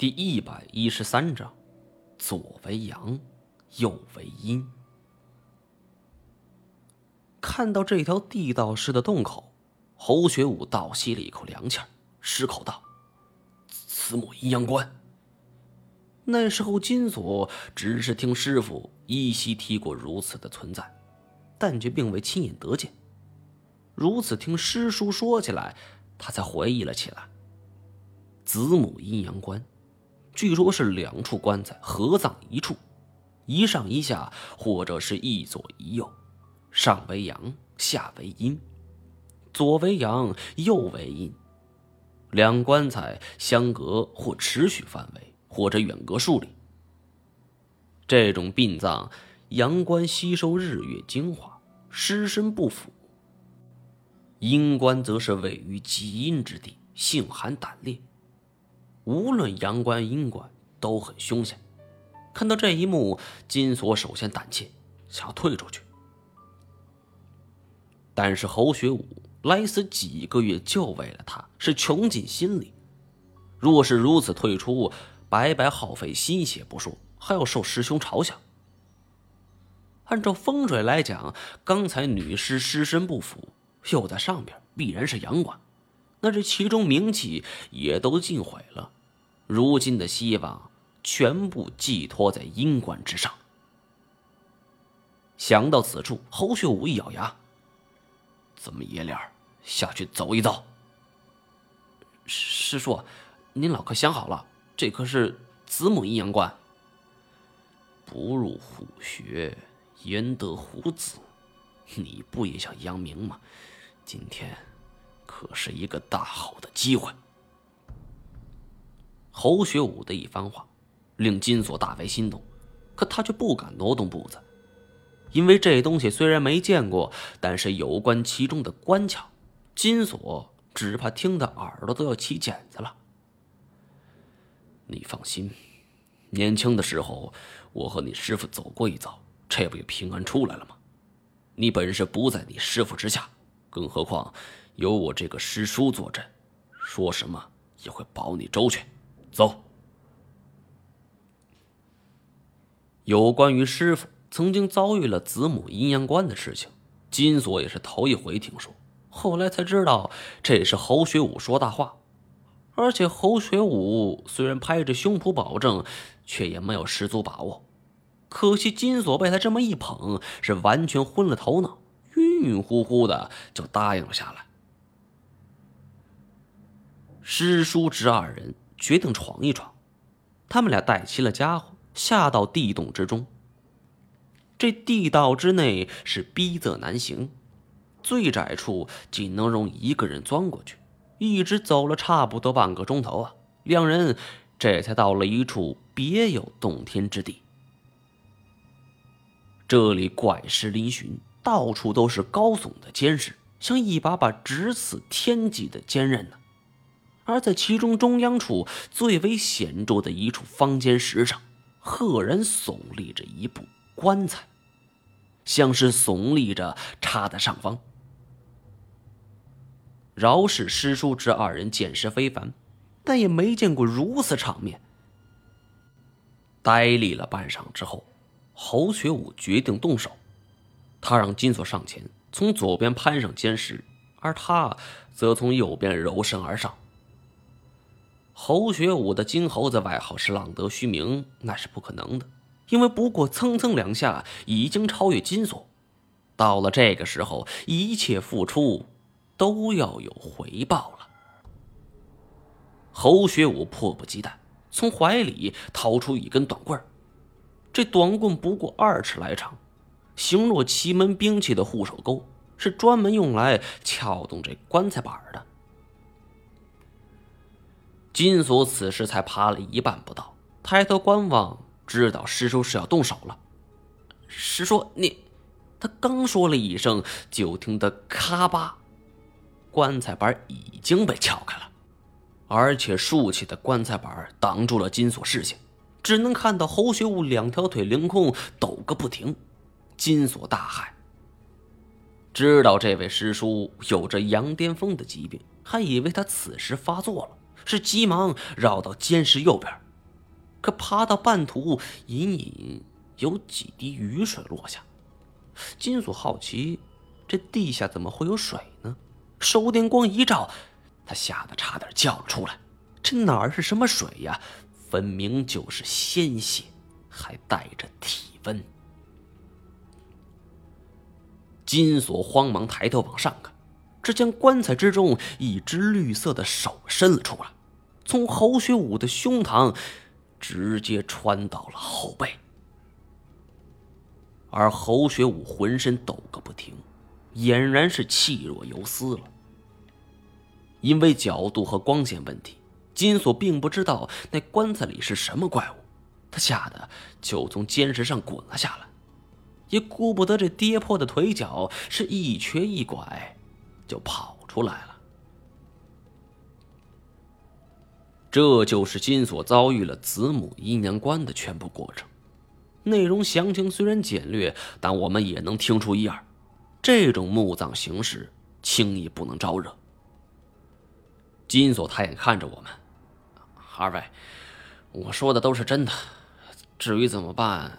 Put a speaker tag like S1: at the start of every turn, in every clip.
S1: 第一百一十三章，左为阳，右为阴。看到这条地道式的洞口，侯学武倒吸了一口凉气儿，失口道：“此母阴阳关。”那时候金锁只是听师傅依稀提过如此的存在，但却并未亲眼得见。如此听师叔说起来，他才回忆了起来：“子母阴阳关。”据说是两处棺材合葬一处，一上一下，或者是一左一右，上为阳，下为阴，左为阳，右为阴。两棺材相隔或持续范围，或者远隔数里。这种殡葬，阳棺吸收日月精华，尸身不腐；阴棺则是位于极阴之地，性寒胆烈。无论阳关阴关都很凶险。看到这一幕，金锁首先胆怯，想要退出去。但是侯学武来此几个月，就为了他，是穷尽心力。若是如此退出，白白耗费心血不说，还要受师兄嘲笑。按照风水来讲，刚才女尸尸身不腐，又在上边，必然是阳关。那这其中名气也都尽毁了，如今的希望全部寄托在阴关之上。想到此处，侯学武一咬牙：“怎么爷俩下去走一走？”师叔，您老可想好了？这可是子母阴阳关。不入虎穴，焉得虎子？你不也想扬名吗？今天。可是一个大好的机会。侯学武的一番话，令金锁大为心动，可他却不敢挪动步子，因为这东西虽然没见过，但是有关其中的关窍，金锁只怕听得耳朵都要起茧子了。你放心，年轻的时候我和你师傅走过一遭，这不也平安出来了吗？你本是不在你师傅之下，更何况……有我这个师叔坐镇，说什么也会保你周全。走。有关于师傅曾经遭遇了子母阴阳关的事情，金锁也是头一回听说。后来才知道，这也是侯学武说大话。而且侯学武虽然拍着胸脯保证，却也没有十足把握。可惜金锁被他这么一捧，是完全昏了头脑，晕晕乎乎的就答应了下来。师叔侄二人决定闯一闯，他们俩带齐了家伙，下到地洞之中。这地道之内是逼仄难行，最窄处仅能容一个人钻过去。一直走了差不多半个钟头啊，两人这才到了一处别有洞天之地。这里怪石嶙峋，到处都是高耸的尖石，像一把把直刺天际的坚刃呢。而在其中中央处最为显著的一处方尖石上，赫然耸立着一部棺材，像是耸立着插在上方。饶是师叔侄二人见识非凡，但也没见过如此场面。呆立了半晌之后，侯学武决定动手，他让金锁上前，从左边攀上尖石，而他则从右边柔身而上。侯学武的金猴子外号是浪得虚名，那是不可能的，因为不过蹭蹭两下，已经超越金锁。到了这个时候，一切付出都要有回报了。侯学武迫不及待，从怀里掏出一根短棍这短棍不过二尺来长，形若奇门兵器的护手钩，是专门用来撬动这棺材板的。金锁此时才爬了一半不到，抬头观望，知道师叔是要动手了。师叔，你……他刚说了一声，就听得咔吧，棺材板已经被撬开了，而且竖起的棺材板挡住了金锁视线，只能看到侯学武两条腿凌空抖个不停。金锁大骇，知道这位师叔有着羊癫疯的疾病，还以为他此时发作了。是急忙绕到监视右边，可爬到半途，隐隐有几滴雨水落下。金锁好奇，这地下怎么会有水呢？手电光一照，他吓得差点叫了出来。这哪是什么水呀？分明就是鲜血，还带着体温。金锁慌忙抬头往上看，只见棺材之中一只绿色的手伸了出来，从侯学武的胸膛直接穿到了后背。而侯学武浑身抖个不停，俨然是气若游丝了。因为角度和光线问题，金锁并不知道那棺材里是什么怪物，他吓得就从坚石上滚了下来，也顾不得这跌破的腿脚，是一瘸一拐就跑出来了。这就是金锁遭遇了子母阴阳关的全部过程。内容详情虽然简略，但我们也能听出一二。这种墓葬形式轻易不能招惹。金锁抬眼看着我们，二位，我说的都是真的，至于怎么办，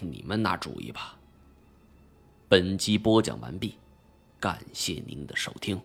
S1: 你们拿主意吧。本集播讲完毕，感谢您的收听。